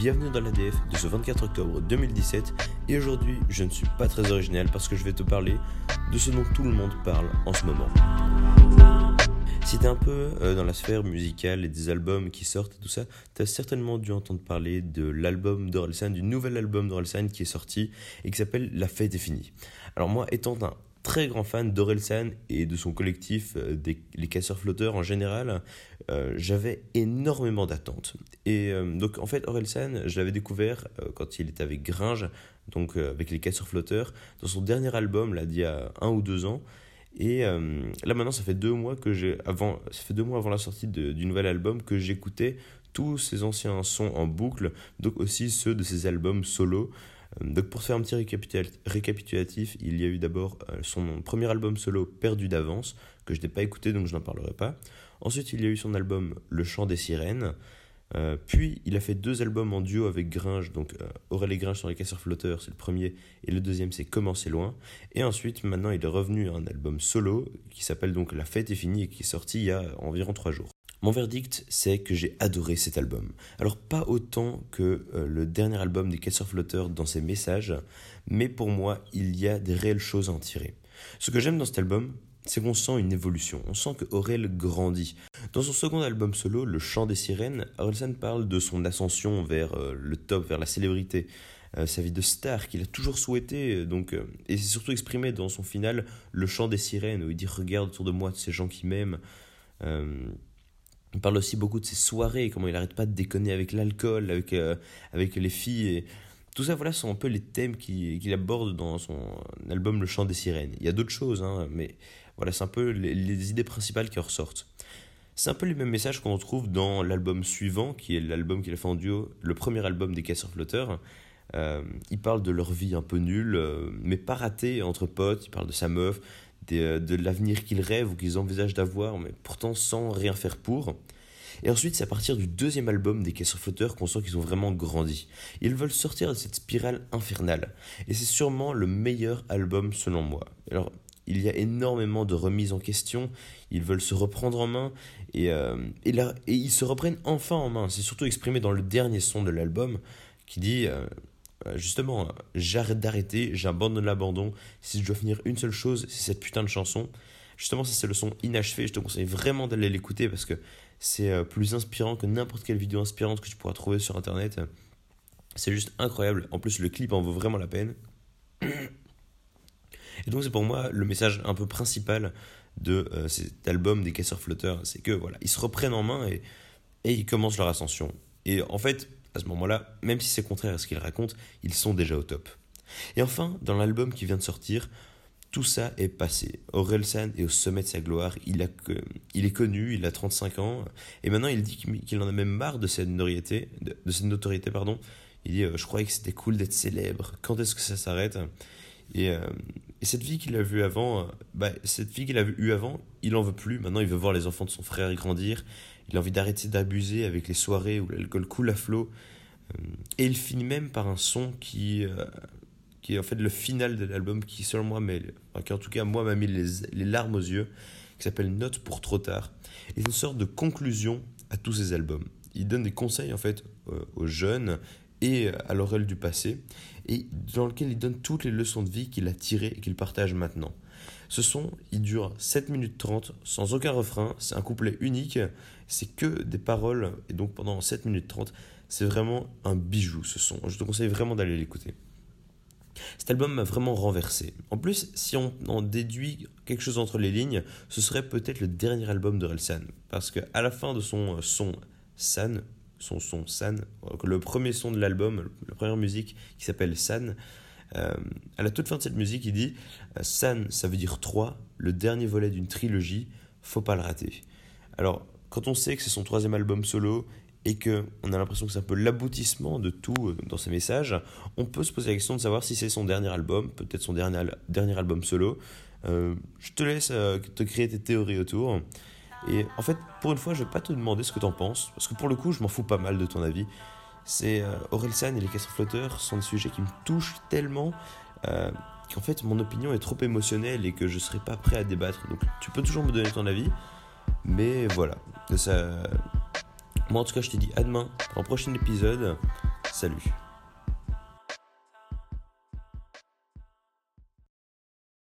bienvenue dans l'ADF de ce 24 octobre 2017 et aujourd'hui je ne suis pas très original parce que je vais te parler de ce dont tout le monde parle en ce moment. Si t'es un peu euh, dans la sphère musicale et des albums qui sortent et tout ça, t'as certainement dû entendre parler de l'album d'Orelsan, du nouvel album d'Orelsan qui est sorti et qui s'appelle La fête est finie. Alors moi, étant un très grand fan d'Orelsan et de son collectif, euh, des, les casseurs flotteurs en général, euh, j'avais énormément d'attentes. Et donc en fait, Orelsan, je l'avais découvert quand il était avec Gringe, donc avec les casseurs flotteurs, dans son dernier album, là, d'il y a un ou deux ans. Et euh, là maintenant, ça fait deux mois que j'ai avant, ça fait deux mois avant la sortie du nouvel album que j'écoutais tous ses anciens sons en boucle, donc aussi ceux de ses albums solo. Euh, donc pour faire un petit récapitulatif, il y a eu d'abord euh, son premier album solo Perdu d'avance, que je n'ai pas écouté donc je n'en parlerai pas. Ensuite il y a eu son album Le chant des sirènes, euh, puis il a fait deux albums en duo avec Gringe, donc euh, Aurel et Gringe sur les casseurs flotteurs, c'est le premier, et le deuxième c'est Comment c'est loin. Et ensuite, maintenant, il est revenu à un album solo qui s'appelle donc La fête est finie et qui est sorti il y a environ trois jours. Mon verdict, c'est que j'ai adoré cet album. Alors pas autant que euh, le dernier album des casseurs flotteurs dans ses messages, mais pour moi, il y a des réelles choses à en tirer. Ce que j'aime dans cet album, c'est qu'on sent une évolution, on sent que Aurel grandit. Dans son second album solo, Le Chant des Sirènes, Orelsan parle de son ascension vers euh, le top, vers la célébrité, euh, sa vie de star qu'il a toujours souhaité, donc, et c'est surtout exprimé dans son final, Le Chant des Sirènes, où il dit Regarde autour de moi ces gens qui m'aiment. Il parle aussi beaucoup de ses soirées, comment il n'arrête pas de déconner avec l'alcool, avec, avec les filles. Tout ça, voilà, sont un peu les thèmes qu'il aborde dans son album Le Chant des Sirènes. Il y a d'autres choses, hein, mais voilà, c'est un peu les, idées principales qui ressortent. C'est un peu les mêmes messages qu'on retrouve dans l'album suivant, qui est l'album qu'il a fait en duo, le premier album des Casseurs Flotteurs. Euh, il parle de leur vie un peu nulle, euh, mais pas ratée entre potes. Il parle de sa meuf, euh, de l'avenir qu'ils rêvent ou qu'ils envisagent d'avoir, mais pourtant sans rien faire pour. Et ensuite, c'est à partir du deuxième album des Casseurs Flotteurs qu'on sent qu'ils ont vraiment grandi. Ils veulent sortir de cette spirale infernale. Et c'est sûrement le meilleur album selon moi. Alors, il y a énormément de remises en question, ils veulent se reprendre en main, et, euh, et, et ils se reprennent enfin en main. C'est surtout exprimé dans le dernier son de l'album, qui dit euh, justement, j'arrête d'arrêter, j'abandonne l'abandon, si je dois finir une seule chose, c'est cette putain de chanson. Justement, ça c'est le son inachevé, je te conseille vraiment d'aller l'écouter parce que c'est plus inspirant que n'importe quelle vidéo inspirante que tu pourras trouver sur internet. C'est juste incroyable. En plus, le clip en vaut vraiment la peine. Et donc c'est pour moi le message un peu principal de euh, cet album des casseurs flotteurs, c'est que voilà, ils se reprennent en main et ils commencent leur ascension. Et en fait, à ce moment-là, même si c'est contraire à ce qu'ils racontent, ils sont déjà au top. Et enfin, dans l'album qui vient de sortir, tout ça est passé. Orelsan est au sommet de sa gloire, il, est connu, il a 35 ans, et maintenant il dit qu'il en a même marre de cette notoriété, de, cette pardon. Il dit euh, Je croyais que c'était cool d'être célèbre, quand est-ce que ça s'arrête? Et, euh, et, cette vie qu'il a vue avant, euh, bah, cette fille qu'il a eue avant, il en veut plus. Maintenant, il veut voir les enfants de son frère grandir. Il a envie d'arrêter d'abuser avec les soirées où l'alcool coule à flot. Euh, et il finit même par un son qui, qui est en fait le final de l'album, qui selon moi, mais, en tout cas moi m'a mis les, larmes aux yeux, qui s'appelle Note pour trop tard. Et une sorte de conclusion à tous ces albums. Il donne des conseils en fait aux jeunes et à l'oreille du passé, et dans lequel il donne toutes les leçons de vie qu'il a tirées et qu'il partage maintenant. Ce son, il dure 7 minutes 30 sans aucun refrain, c'est un couplet unique, c'est que des paroles, et donc pendant 7 minutes 30, c'est vraiment un bijou ce son. Je te conseille vraiment d'aller l'écouter. Cet album m'a vraiment renversé. En plus, si on en déduit quelque chose entre les lignes, ce serait peut-être le dernier album de Relsan. Parce qu'à la fin de son son San, son son San, le premier son de l'album, la première musique qui s'appelle San. Euh, à la toute fin de cette musique, il dit euh, San, ça veut dire 3, le dernier volet d'une trilogie, faut pas le rater. Alors, quand on sait que c'est son troisième album solo et que on a l'impression que c'est un peu l'aboutissement de tout euh, dans ses messages, on peut se poser la question de savoir si c'est son dernier album, peut-être son dernier, dernier album solo. je te laisse te créer tes théories autour. Et en fait, pour une fois, je vais pas te demander ce que tu en penses, parce que pour le coup, je m'en fous pas mal de ton avis. C'est euh, Orelsan et les casseurs flotteurs sont des sujets qui me touchent tellement euh, qu'en fait, mon opinion est trop émotionnelle et que je serai pas prêt à débattre. Donc, tu peux toujours me donner ton avis, mais voilà. Ça... Moi, en tout cas, je te dis à demain pour un prochain épisode. Salut